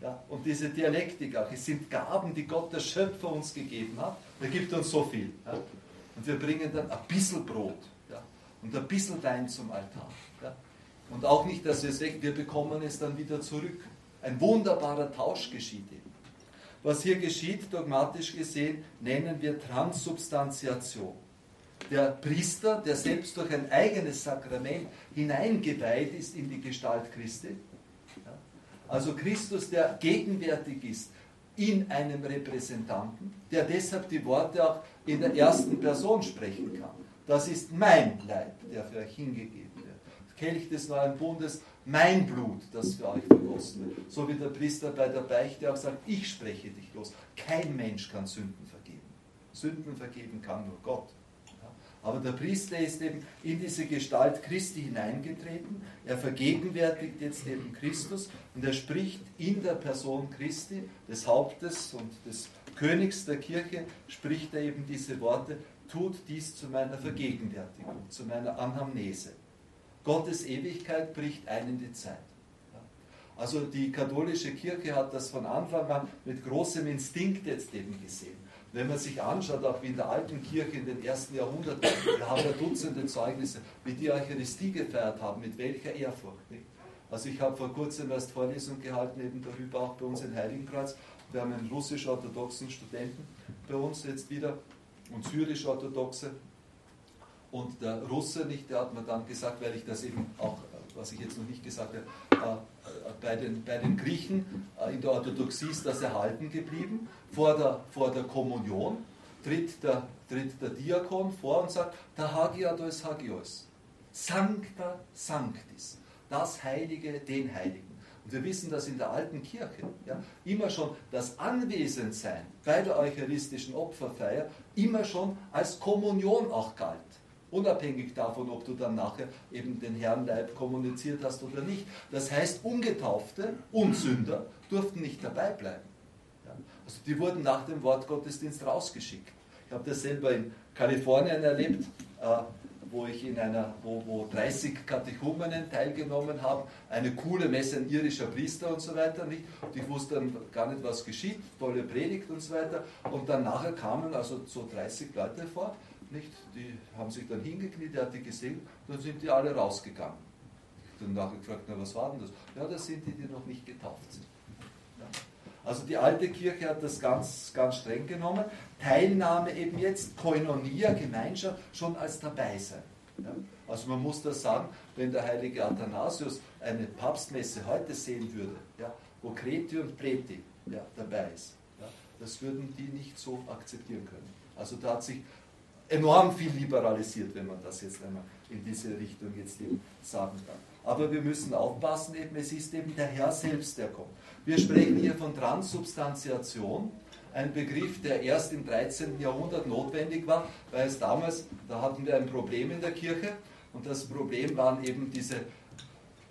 Ja, und diese Dialektik auch, es sind Gaben, die Gott der Schöpfer uns gegeben hat. Er gibt uns so viel. Ja. Und wir bringen dann ein bisschen Brot und ein bisschen Wein zum Altar. Und auch nicht, dass wir es weg, wir bekommen es dann wieder zurück. Ein wunderbarer Tausch geschieht eben. Was hier geschieht, dogmatisch gesehen, nennen wir Transsubstantiation. Der Priester, der selbst durch ein eigenes Sakrament hineingeweiht ist in die Gestalt Christi, also Christus, der gegenwärtig ist in einem Repräsentanten, der deshalb die Worte auch in der ersten Person sprechen kann. Das ist mein Leib, der für euch hingegeben Kelch des neuen Bundes, mein Blut, das für euch vergossen wird. So wie der Priester bei der Beichte auch sagt, ich spreche dich los. Kein Mensch kann Sünden vergeben. Sünden vergeben kann nur Gott. Aber der Priester ist eben in diese Gestalt Christi hineingetreten. Er vergegenwärtigt jetzt eben Christus und er spricht in der Person Christi, des Hauptes und des Königs der Kirche, spricht er eben diese Worte, tut dies zu meiner Vergegenwärtigung, zu meiner Anamnese. Gottes Ewigkeit bricht ein in die Zeit. Also die katholische Kirche hat das von Anfang an mit großem Instinkt jetzt eben gesehen. Wenn man sich anschaut, auch wie in der alten Kirche in den ersten Jahrhunderten, wir haben ja Dutzende Zeugnisse, wie die Eucharistie gefeiert haben, mit welcher Ehrfurcht. Nicht? Also ich habe vor kurzem erst Vorlesung gehalten, eben darüber auch bei uns in Heiligenkreuz. Wir haben einen russisch-orthodoxen Studenten bei uns jetzt wieder und syrisch-orthodoxe. Und der Russe, nicht, der hat mir dann gesagt, weil ich das eben auch, was ich jetzt noch nicht gesagt habe, äh, bei, den, bei den Griechen äh, in der Orthodoxie ist das erhalten geblieben. Vor der, vor der Kommunion tritt der, tritt der Diakon vor und sagt, der Hagiados Hagios, Sancta Sanctis, das Heilige, den Heiligen. Und wir wissen, dass in der alten Kirche ja, immer schon das Anwesendsein bei der eucharistischen Opferfeier immer schon als Kommunion auch galt. Unabhängig davon, ob du dann nachher eben den Herrenleib kommuniziert hast oder nicht. Das heißt, Ungetaufte und Sünder durften nicht dabei bleiben. Ja, also die wurden nach dem Wortgottesdienst rausgeschickt. Ich habe das selber in Kalifornien erlebt. Äh, wo ich in einer, wo, wo 30 Katechumenen teilgenommen haben, eine coole Messe, ein irischer Priester und so weiter, nicht? Und ich wusste dann gar nicht, was geschieht, tolle Predigt und so weiter. Und dann nachher kamen also so 30 Leute vor, nicht? Die haben sich dann hingekniet, er hat die gesehen, dann sind die alle rausgegangen. Ich habe dann nachher gefragt, na was war denn das? Ja, das sind die, die noch nicht getauft sind. Also die alte Kirche hat das ganz, ganz streng genommen. Teilnahme eben jetzt, Koinonia, Gemeinschaft, schon als dabei sein. Ja? Also man muss das sagen, wenn der heilige Athanasius eine Papstmesse heute sehen würde, ja, wo Kreti und Preti ja, dabei ist, ja, das würden die nicht so akzeptieren können. Also da hat sich enorm viel liberalisiert, wenn man das jetzt einmal in diese Richtung jetzt eben sagen kann. Aber wir müssen aufpassen, eben, es ist eben der Herr selbst, der kommt. Wir sprechen hier von Transubstantiation, ein Begriff, der erst im 13. Jahrhundert notwendig war, weil es damals, da hatten wir ein Problem in der Kirche und das Problem waren eben diese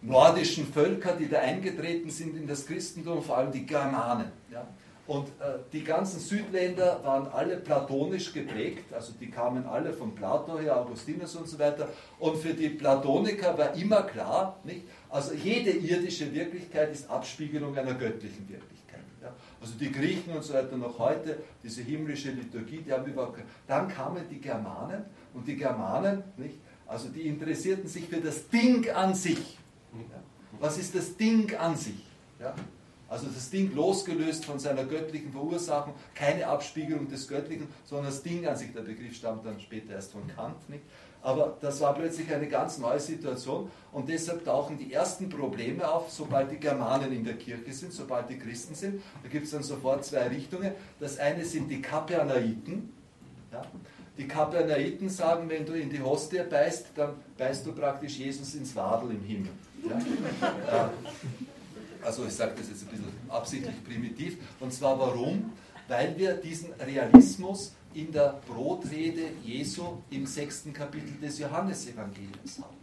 nordischen Völker, die da eingetreten sind in das Christentum, vor allem die Germanen. Ja. Und äh, die ganzen Südländer waren alle platonisch geprägt, also die kamen alle von Plato her, Augustinus und so weiter. Und für die Platoniker war immer klar, nicht? also jede irdische Wirklichkeit ist Abspiegelung einer göttlichen Wirklichkeit. Ja? Also die Griechen und so weiter noch heute, diese himmlische Liturgie, die haben überhaupt. Dann kamen die Germanen und die Germanen, nicht? also die interessierten sich für das Ding an sich. Ja? Was ist das Ding an sich? Ja? Also das Ding losgelöst von seiner göttlichen Verursachung, keine Abspiegelung des Göttlichen, sondern das Ding an sich. Der Begriff stammt dann später erst von Kant. Nicht? Aber das war plötzlich eine ganz neue Situation und deshalb tauchen die ersten Probleme auf, sobald die Germanen in der Kirche sind, sobald die Christen sind. Da gibt es dann sofort zwei Richtungen. Das eine sind die Kapernaiten. Ja? Die Kapernaiten sagen, wenn du in die Hostie beißt, dann beißt du praktisch Jesus ins Wadel im Himmel. Ja? Also ich sage das jetzt ein bisschen absichtlich primitiv. Und zwar warum? Weil wir diesen Realismus in der Brotrede Jesu im sechsten Kapitel des Johannesevangeliums haben.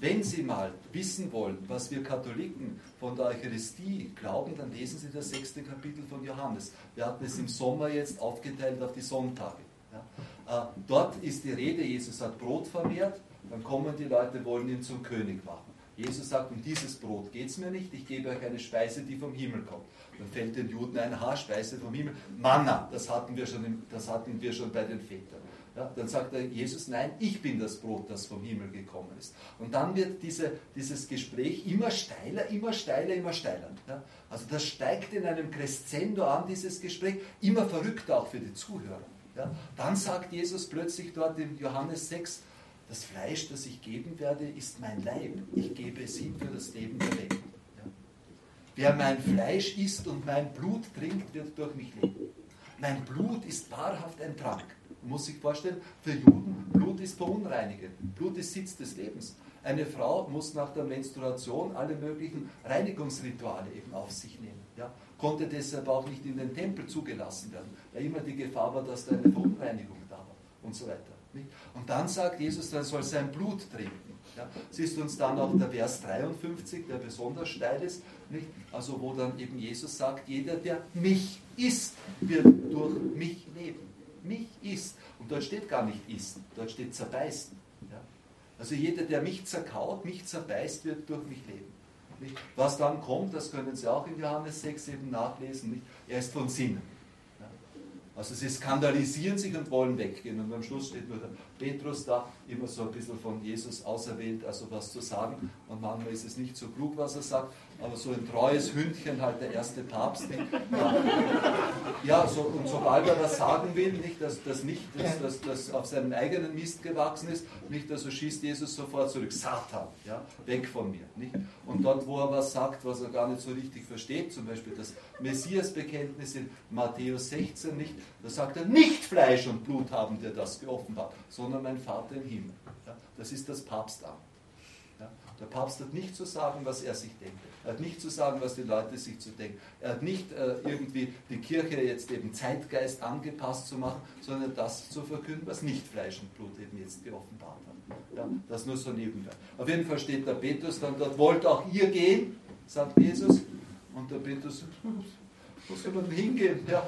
Wenn Sie mal wissen wollen, was wir Katholiken von der Eucharistie glauben, dann lesen Sie das sechste Kapitel von Johannes. Wir hatten es im Sommer jetzt aufgeteilt auf die Sonntage. Ja. Äh, dort ist die Rede, Jesus hat Brot vermehrt, dann kommen die Leute, wollen ihn zum König machen. Jesus sagt, um dieses Brot geht es mir nicht, ich gebe euch eine Speise, die vom Himmel kommt. Dann fällt den Juden eine Haarspeise vom Himmel. Manna, das hatten wir schon, das hatten wir schon bei den Vätern. Ja, dann sagt er Jesus, nein, ich bin das Brot, das vom Himmel gekommen ist. Und dann wird diese, dieses Gespräch immer steiler, immer steiler, immer steiler. Ja, also das steigt in einem Crescendo an, dieses Gespräch, immer verrückter auch für die Zuhörer. Ja, dann sagt Jesus plötzlich dort in Johannes 6, das Fleisch, das ich geben werde, ist mein Leib. Ich gebe es hin für das Leben der Welt. Ja. Wer mein Fleisch isst und mein Blut trinkt, wird durch mich leben. Mein Blut ist wahrhaft ein Trank. Man muss sich vorstellen, für Juden, Blut ist verunreinigend. Blut ist Sitz des Lebens. Eine Frau muss nach der Menstruation alle möglichen Reinigungsrituale eben auf sich nehmen. Ja. Konnte deshalb auch nicht in den Tempel zugelassen werden, weil immer die Gefahr war, dass da eine Verunreinigung da war und so weiter. Und dann sagt Jesus, er soll sein Blut trinken. Ja, siehst du uns dann auch der Vers 53, der besonders steil ist, nicht? also wo dann eben Jesus sagt, jeder, der mich isst, wird durch mich leben. Mich isst. Und dort steht gar nicht isst, dort steht zerbeißen. Ja? Also jeder, der mich zerkaut, mich zerbeißt, wird durch mich leben. Nicht? Was dann kommt, das können Sie auch in Johannes 6 eben nachlesen, nicht? er ist von Sinnen. Also sie skandalisieren sich und wollen weggehen. Und am Schluss steht nur der Petrus da, immer so ein bisschen von Jesus auserwählt, also was zu sagen. Und manchmal ist es nicht so klug, was er sagt. Aber so ein treues Hündchen, halt der erste Papst. Nicht? Ja, so, und sobald er was sagen will, nicht, dass das nicht dass, dass, dass auf seinem eigenen Mist gewachsen ist, nicht, also schießt Jesus sofort zurück, Satan, ja, weg von mir. Nicht? Und dort, wo er was sagt, was er gar nicht so richtig versteht, zum Beispiel das Messias-Bekenntnis in Matthäus 16, nicht, da sagt er, nicht Fleisch und Blut haben dir das geoffenbart, sondern mein Vater im Himmel. Ja, das ist das Papstamt. Ja, der Papst hat nicht zu sagen, was er sich denkt. Er hat nicht zu sagen, was die Leute sich zu denken. Er hat nicht äh, irgendwie die Kirche jetzt eben Zeitgeist angepasst zu machen, sondern das zu verkünden, was nicht Fleisch und Blut eben jetzt geoffenbart hat. Ja, das nur so nebenbei. Auf jeden Fall steht der Petrus dann dort, wollt auch ihr gehen, sagt Jesus. Und der Petrus sagt, wo soll man hingehen? Ja.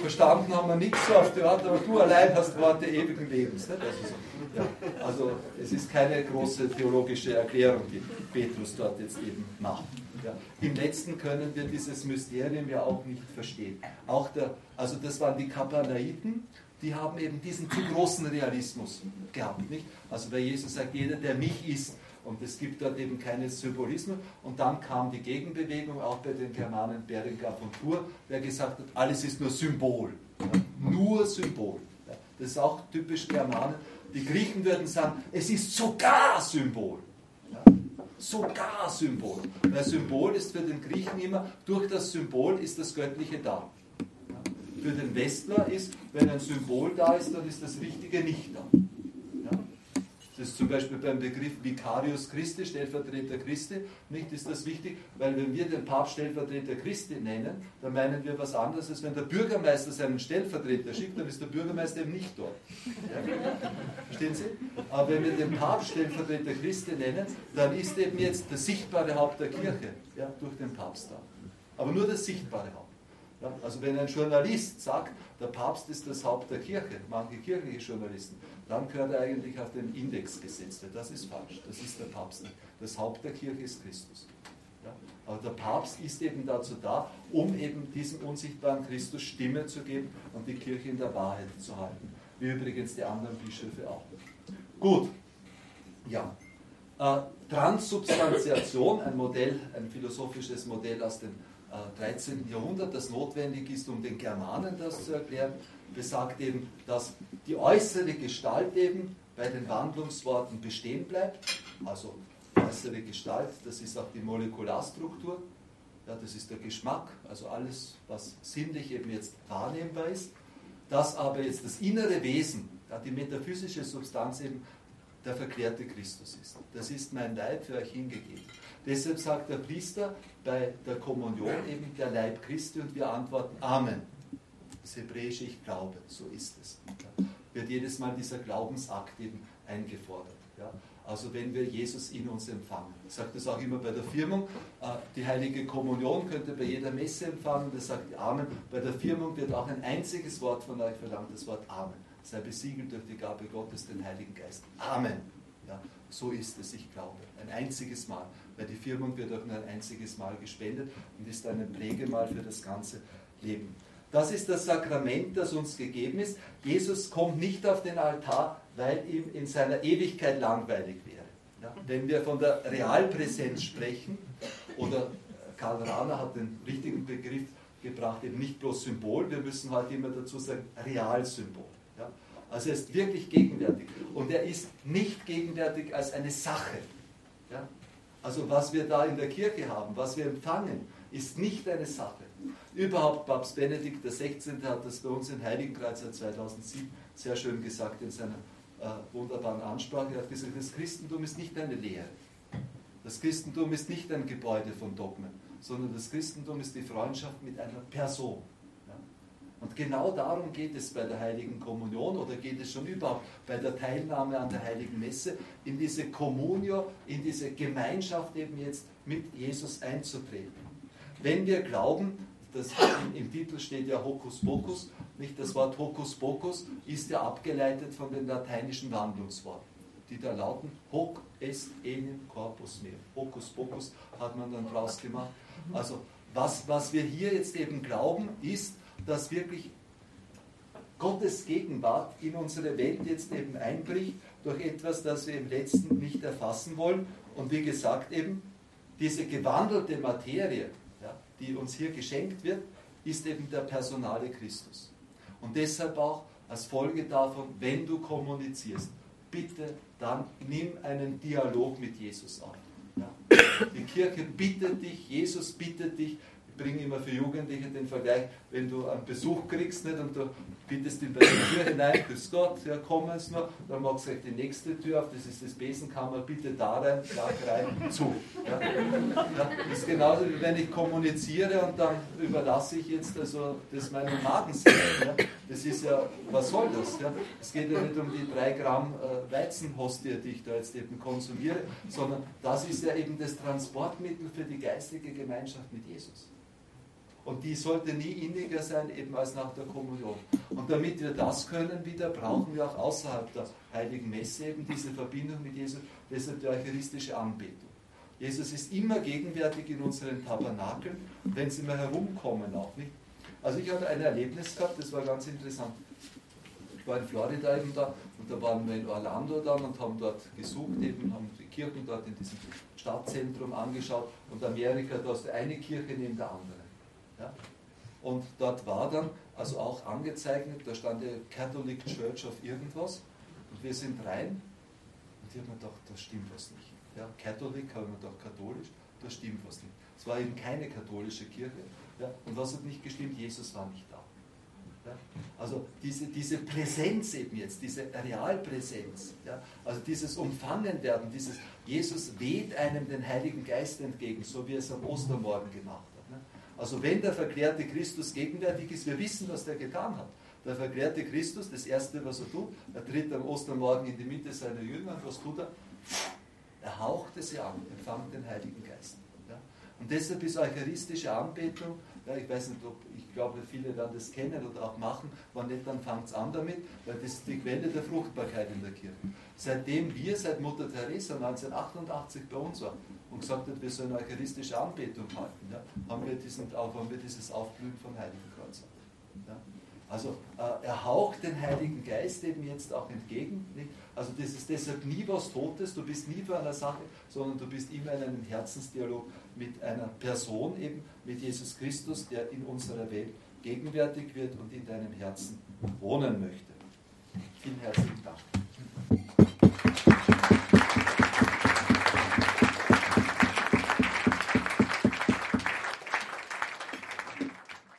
Verstanden haben wir nichts so auf die Art, aber du allein hast Worte ewigen Lebens. Nicht? Also, so. ja. Also es ist keine große theologische Erklärung, die Petrus dort jetzt eben macht. Ja. Im letzten können wir dieses Mysterium ja auch nicht verstehen. Auch der, also das waren die Kapernaiten, die haben eben diesen zu großen Realismus gehabt. Nicht? Also weil Jesus sagt, jeder, der mich isst, und es gibt dort eben keinen Symbolismus. Und dann kam die Gegenbewegung, auch bei den Germanen Berengar von Tours, der gesagt hat, alles ist nur Symbol. Ja, nur Symbol. Ja, das ist auch typisch Germanen. Die Griechen würden sagen, es ist sogar Symbol. Ja, sogar Symbol. Weil Symbol ist für den Griechen immer, durch das Symbol ist das Göttliche da. Für den Westler ist, wenn ein Symbol da ist, dann ist das Richtige nicht da. Das ist zum Beispiel beim Begriff Vicarius Christi, Stellvertreter Christi, nicht ist das wichtig, weil wenn wir den Papst Stellvertreter Christi nennen, dann meinen wir was anderes, als wenn der Bürgermeister seinen Stellvertreter schickt, dann ist der Bürgermeister eben nicht dort. Ja? Verstehen Sie? Aber wenn wir den Papst Stellvertreter Christi nennen, dann ist eben jetzt das sichtbare Haupt der Kirche ja, durch den Papst da. Aber nur das sichtbare Haupt. Ja, also wenn ein Journalist sagt, der Papst ist das Haupt der Kirche, manche kirchliche Journalisten, dann gehört er eigentlich auf den Index gesetzt. Das ist falsch, das ist der Papst nicht. Das Haupt der Kirche ist Christus. Ja? Aber der Papst ist eben dazu da, um eben diesem unsichtbaren Christus Stimme zu geben und die Kirche in der Wahrheit zu halten. Wie übrigens die anderen Bischöfe auch. Gut, ja. Äh, Transsubstantiation, ein Modell, ein philosophisches Modell aus dem 13. Äh, Jahrhundert, das notwendig ist, um den Germanen das zu erklären, besagt eben, dass die äußere Gestalt eben bei den Wandlungsworten bestehen bleibt. Also äußere Gestalt, das ist auch die Molekularstruktur, ja, das ist der Geschmack, also alles, was sinnlich eben jetzt wahrnehmbar ist. Dass aber jetzt das innere Wesen, ja, die metaphysische Substanz eben der verklärte Christus ist. Das ist mein Leib für euch hingegeben. Deshalb sagt der Priester bei der Kommunion eben der Leib Christi und wir antworten Amen. Das hebräische Ich glaube, so ist es. Ja. Wird jedes Mal dieser Glaubensakt eben eingefordert. Ja. Also wenn wir Jesus in uns empfangen. Ich sage das auch immer bei der Firmung. Äh, die heilige Kommunion könnt ihr bei jeder Messe empfangen. Das sagt Amen. Bei der Firmung wird auch ein einziges Wort von euch verlangt, das Wort Amen. Sei besiegelt durch die Gabe Gottes, den Heiligen Geist. Amen. Ja, so ist es, ich glaube. Ein einziges Mal weil die Firmung wird auch nur ein einziges Mal gespendet und ist ein Prägemal für das ganze Leben. Das ist das Sakrament, das uns gegeben ist. Jesus kommt nicht auf den Altar, weil ihm in seiner Ewigkeit langweilig wäre. Ja, wenn wir von der Realpräsenz sprechen, oder Karl Rahner hat den richtigen Begriff gebracht, eben nicht bloß Symbol, wir müssen heute immer dazu sagen, Realsymbol. Also er ist wirklich gegenwärtig. Und er ist nicht gegenwärtig als eine Sache. Ja, also was wir da in der Kirche haben, was wir empfangen, ist nicht eine Sache. Überhaupt Papst Benedikt XVI. hat das bei uns in Heiligenkreuz 2007 sehr schön gesagt in seiner äh, wunderbaren Ansprache. Er hat gesagt, das Christentum ist nicht eine Lehre. Das Christentum ist nicht ein Gebäude von Dogmen, sondern das Christentum ist die Freundschaft mit einer Person. Und genau darum geht es bei der Heiligen Kommunion oder geht es schon überhaupt bei der Teilnahme an der Heiligen Messe, in diese Communio, in diese Gemeinschaft eben jetzt mit Jesus einzutreten. Wenn wir glauben, das im, Titel steht ja Hokus Pokus, nicht das Wort Hokus Pokus ist ja abgeleitet von den lateinischen Wandlungsworten, die da lauten Hoc est enim corpus meo. Hokus Pokus hat man dann draus gemacht. Also was, was wir hier jetzt eben glauben, ist, dass wirklich Gottes Gegenwart in unsere Welt jetzt eben einbricht durch etwas, das wir im letzten nicht erfassen wollen. Und wie gesagt eben, diese gewandelte Materie, ja, die uns hier geschenkt wird, ist eben der personale Christus. Und deshalb auch als Folge davon, wenn du kommunizierst, bitte dann nimm einen Dialog mit Jesus auf. Ja. Die Kirche bittet dich, Jesus bittet dich, bringe immer für Jugendliche den Vergleich, wenn du einen Besuch kriegst nicht, und du bittest ihn bei der Tür hinein, grüß Gott, ja, komm jetzt noch, dann machst du die nächste Tür auf, das ist das Besenkammer, bitte da rein, schlag rein, zu. Ja. Ja, das ist genauso wie wenn ich kommuniziere und dann überlasse ich jetzt also das meinem Magen. Ja. Das ist ja, was soll das? Es geht ja nicht um die drei Gramm äh, Weizenhostie, die ich da jetzt eben konsumiere, sondern das ist ja eben das Transportmittel für die geistige Gemeinschaft mit Jesus. Und die sollte nie inniger sein, eben als nach der Kommunion. Und damit wir das können wieder, brauchen wir auch außerhalb der Heiligen Messe eben diese Verbindung mit Jesus, deshalb die eucharistische Anbetung. Jesus ist immer gegenwärtig in unseren Tabernakeln, wenn sie mal herumkommen auch, nicht? Also ich hatte ein Erlebnis gehabt, das war ganz interessant. Ich war in Florida eben da und da waren wir in Orlando dann und haben dort gesucht, eben haben die Kirchen dort in diesem Stadtzentrum angeschaut und Amerika, da ist eine Kirche neben der anderen. Ja? Und dort war dann also auch angezeichnet, da stand der Catholic Church of irgendwas und wir sind rein und ich habe mir gedacht, da stimmt was nicht. Ja, Catholic, habe ich gedacht, katholisch, da stimmt was nicht. Es war eben keine katholische Kirche. Ja, und was hat nicht gestimmt? Jesus war nicht da. Ja, also diese, diese Präsenz eben jetzt, diese Realpräsenz, ja, also dieses Umfangenwerden, dieses Jesus weht einem den Heiligen Geist entgegen, so wie er es am Ostermorgen gemacht. Also wenn der verklärte Christus gegenwärtig ist, wir wissen, was der getan hat. Der verklärte Christus, das Erste, was er tut, er tritt am Ostermorgen in die Mitte seiner Jünger und was tut er? Er hauchte sie an, empfangt den Heiligen Geist. Ja? Und deshalb ist eucharistische Anbetung, ja, ich weiß nicht, ob, ich glaube, viele werden das kennen oder auch machen, wann nicht, dann fängt es an damit, weil das ist die Quelle der Fruchtbarkeit in der Kirche. Seitdem wir, seit Mutter Teresa 1988 bei uns waren, und gesagt hat, wir sollen eucharistische Anbetung halten, ja, haben, wir diesen, auch, haben wir dieses Aufblühen vom Heiligen Kreuz. Ja. Also äh, er haucht den Heiligen Geist eben jetzt auch entgegen. Nicht? Also das ist deshalb nie was Totes, du bist nie für eine Sache, sondern du bist immer in einem Herzensdialog mit einer Person, eben mit Jesus Christus, der in unserer Welt gegenwärtig wird und in deinem Herzen wohnen möchte. Vielen herzlichen